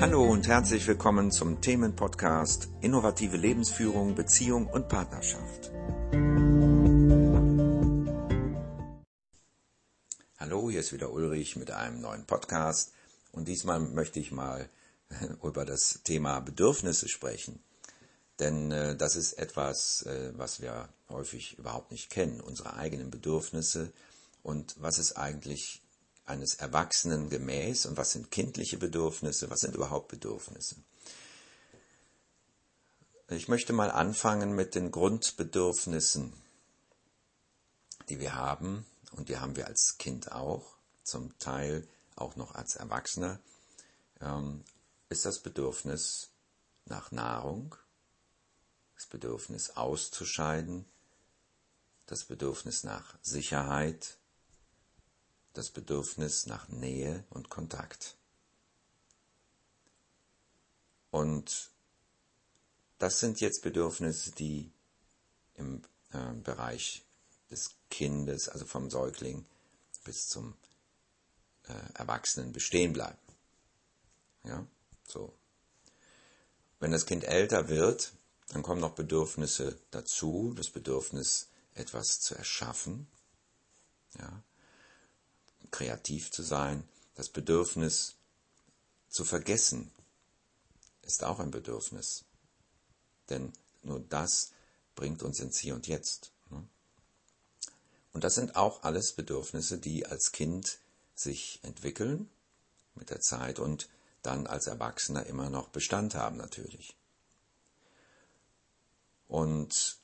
Hallo und herzlich willkommen zum Themenpodcast Innovative Lebensführung, Beziehung und Partnerschaft. Hallo, hier ist wieder Ulrich mit einem neuen Podcast und diesmal möchte ich mal über das Thema Bedürfnisse sprechen. Denn äh, das ist etwas, äh, was wir häufig überhaupt nicht kennen, unsere eigenen Bedürfnisse und was ist eigentlich eines Erwachsenen gemäß und was sind kindliche Bedürfnisse, was sind überhaupt Bedürfnisse. Ich möchte mal anfangen mit den Grundbedürfnissen, die wir haben und die haben wir als Kind auch, zum Teil auch noch als Erwachsener, ähm, ist das Bedürfnis nach Nahrung, das Bedürfnis auszuscheiden, das Bedürfnis nach Sicherheit, das Bedürfnis nach Nähe und Kontakt. Und das sind jetzt Bedürfnisse, die im äh, Bereich des Kindes, also vom Säugling bis zum äh, Erwachsenen bestehen bleiben. Ja, so. Wenn das Kind älter wird, dann kommen noch Bedürfnisse dazu, das Bedürfnis, etwas zu erschaffen, ja, kreativ zu sein, das Bedürfnis zu vergessen ist auch ein Bedürfnis. Denn nur das bringt uns ins Hier und Jetzt. Ne? Und das sind auch alles Bedürfnisse, die als Kind sich entwickeln mit der Zeit und dann als Erwachsener immer noch Bestand haben natürlich. Und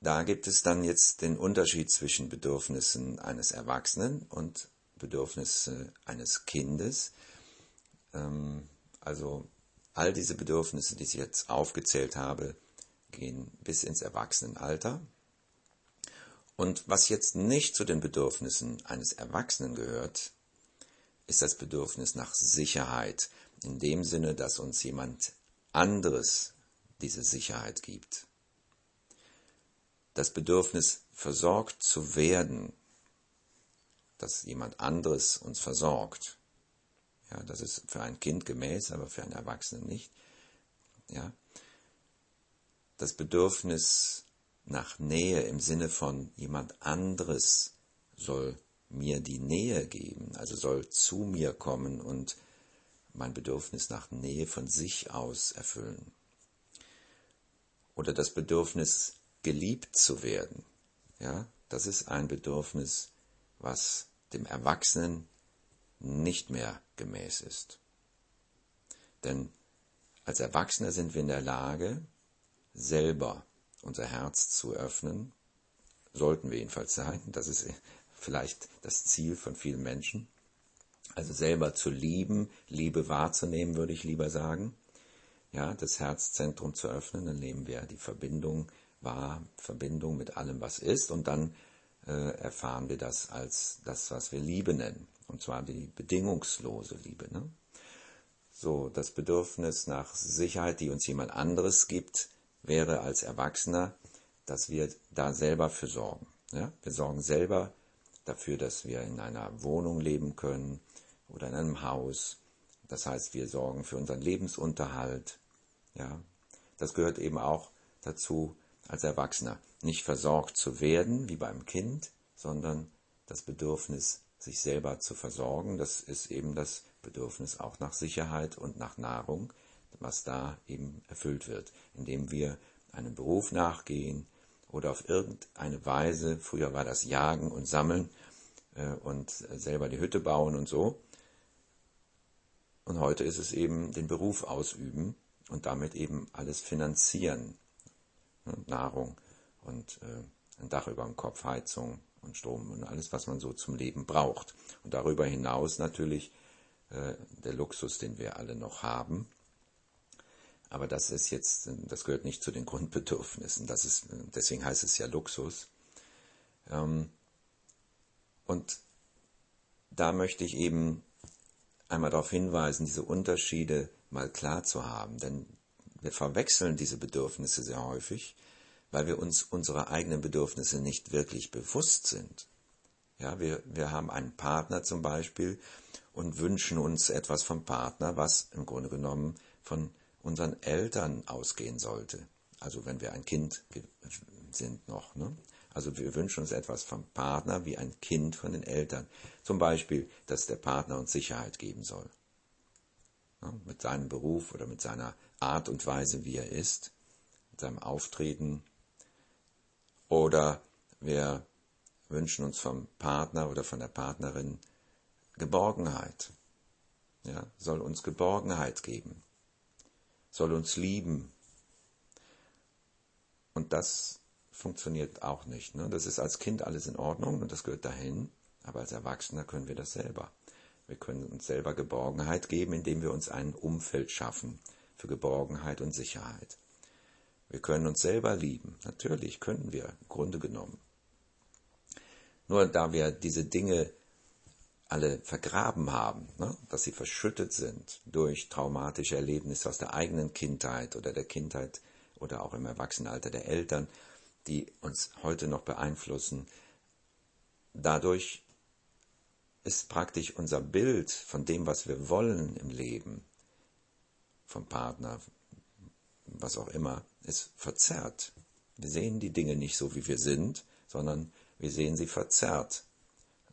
da gibt es dann jetzt den Unterschied zwischen Bedürfnissen eines Erwachsenen und Bedürfnissen eines Kindes. Ähm, also all diese Bedürfnisse, die ich jetzt aufgezählt habe, gehen bis ins Erwachsenenalter. Und was jetzt nicht zu den Bedürfnissen eines Erwachsenen gehört, ist das Bedürfnis nach Sicherheit, in dem Sinne, dass uns jemand anderes diese Sicherheit gibt das Bedürfnis, versorgt zu werden, dass jemand anderes uns versorgt. Ja, das ist für ein Kind gemäß, aber für einen Erwachsenen nicht. Ja, das Bedürfnis nach Nähe im Sinne von jemand anderes soll mir die Nähe geben, also soll zu mir kommen und mein Bedürfnis nach Nähe von sich aus erfüllen. Oder das Bedürfnis geliebt zu werden. Ja, das ist ein Bedürfnis, was dem Erwachsenen nicht mehr gemäß ist. Denn als Erwachsene sind wir in der Lage, selber unser Herz zu öffnen, sollten wir jedenfalls sein, das ist vielleicht das Ziel von vielen Menschen, also selber zu lieben, Liebe wahrzunehmen, würde ich lieber sagen, ja, das Herzzentrum zu öffnen, dann nehmen wir die Verbindung war Verbindung mit allem, was ist, und dann äh, erfahren wir das als das, was wir Liebe nennen, und zwar die bedingungslose Liebe. Ne? So, das Bedürfnis nach Sicherheit, die uns jemand anderes gibt, wäre als Erwachsener, dass wir da selber für sorgen. Ja? Wir sorgen selber dafür, dass wir in einer Wohnung leben können oder in einem Haus. Das heißt, wir sorgen für unseren Lebensunterhalt. Ja? Das gehört eben auch dazu, als Erwachsener. Nicht versorgt zu werden wie beim Kind, sondern das Bedürfnis, sich selber zu versorgen. Das ist eben das Bedürfnis auch nach Sicherheit und nach Nahrung, was da eben erfüllt wird, indem wir einem Beruf nachgehen oder auf irgendeine Weise, früher war das Jagen und Sammeln äh, und selber die Hütte bauen und so. Und heute ist es eben den Beruf ausüben und damit eben alles finanzieren, Nahrung und äh, ein Dach über dem Kopf, Heizung und Strom und alles, was man so zum Leben braucht. Und darüber hinaus natürlich äh, der Luxus, den wir alle noch haben. Aber das ist jetzt, das gehört nicht zu den Grundbedürfnissen. Das ist, deswegen heißt es ja Luxus. Ähm, und da möchte ich eben einmal darauf hinweisen, diese Unterschiede mal klar zu haben. Denn wir verwechseln diese Bedürfnisse sehr häufig, weil wir uns unserer eigenen Bedürfnisse nicht wirklich bewusst sind. Ja, wir, wir haben einen Partner zum Beispiel und wünschen uns etwas vom Partner, was im Grunde genommen von unseren Eltern ausgehen sollte. Also wenn wir ein Kind sind noch. Ne? Also wir wünschen uns etwas vom Partner wie ein Kind von den Eltern. Zum Beispiel, dass der Partner uns Sicherheit geben soll. Mit seinem Beruf oder mit seiner Art und Weise, wie er ist, mit seinem Auftreten. Oder wir wünschen uns vom Partner oder von der Partnerin Geborgenheit. Ja, soll uns Geborgenheit geben. Soll uns lieben. Und das funktioniert auch nicht. Ne? Das ist als Kind alles in Ordnung und das gehört dahin, aber als Erwachsener können wir das selber. Wir können uns selber Geborgenheit geben, indem wir uns ein Umfeld schaffen für Geborgenheit und Sicherheit. Wir können uns selber lieben. Natürlich können wir, im Grunde genommen. Nur da wir diese Dinge alle vergraben haben, ne, dass sie verschüttet sind durch traumatische Erlebnisse aus der eigenen Kindheit oder der Kindheit oder auch im Erwachsenenalter der Eltern, die uns heute noch beeinflussen. Dadurch ist praktisch unser Bild von dem, was wir wollen im Leben, vom Partner, was auch immer, ist verzerrt. Wir sehen die Dinge nicht so, wie wir sind, sondern wir sehen sie verzerrt,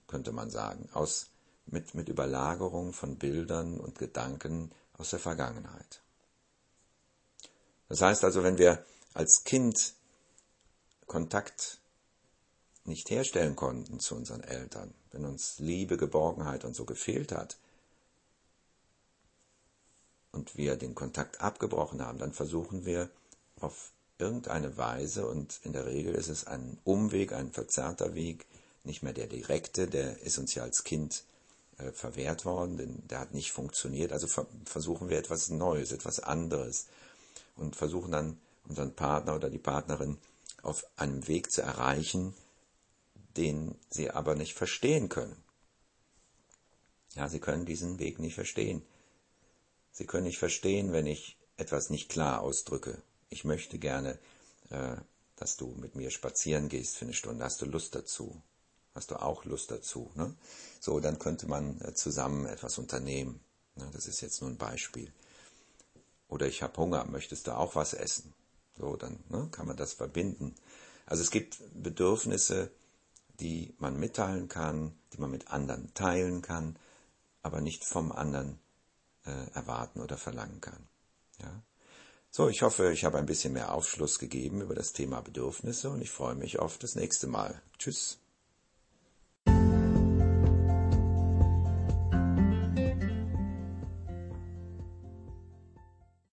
könnte man sagen, aus, mit, mit Überlagerung von Bildern und Gedanken aus der Vergangenheit. Das heißt also, wenn wir als Kind Kontakt nicht herstellen konnten zu unseren Eltern, wenn uns Liebe, Geborgenheit und so gefehlt hat und wir den Kontakt abgebrochen haben, dann versuchen wir auf irgendeine Weise und in der Regel ist es ein Umweg, ein verzerrter Weg, nicht mehr der direkte, der ist uns ja als Kind äh, verwehrt worden, denn der hat nicht funktioniert. Also ver versuchen wir etwas Neues, etwas anderes und versuchen dann unseren Partner oder die Partnerin auf einem Weg zu erreichen, den sie aber nicht verstehen können. Ja, sie können diesen Weg nicht verstehen. Sie können nicht verstehen, wenn ich etwas nicht klar ausdrücke. Ich möchte gerne, äh, dass du mit mir spazieren gehst für eine Stunde. Hast du Lust dazu? Hast du auch Lust dazu? Ne? So, dann könnte man äh, zusammen etwas unternehmen. Ne? Das ist jetzt nur ein Beispiel. Oder ich habe Hunger, möchtest du auch was essen? So, dann ne, kann man das verbinden. Also es gibt Bedürfnisse, die man mitteilen kann, die man mit anderen teilen kann, aber nicht vom anderen äh, erwarten oder verlangen kann. Ja? So, ich hoffe, ich habe ein bisschen mehr Aufschluss gegeben über das Thema Bedürfnisse und ich freue mich auf das nächste Mal. Tschüss.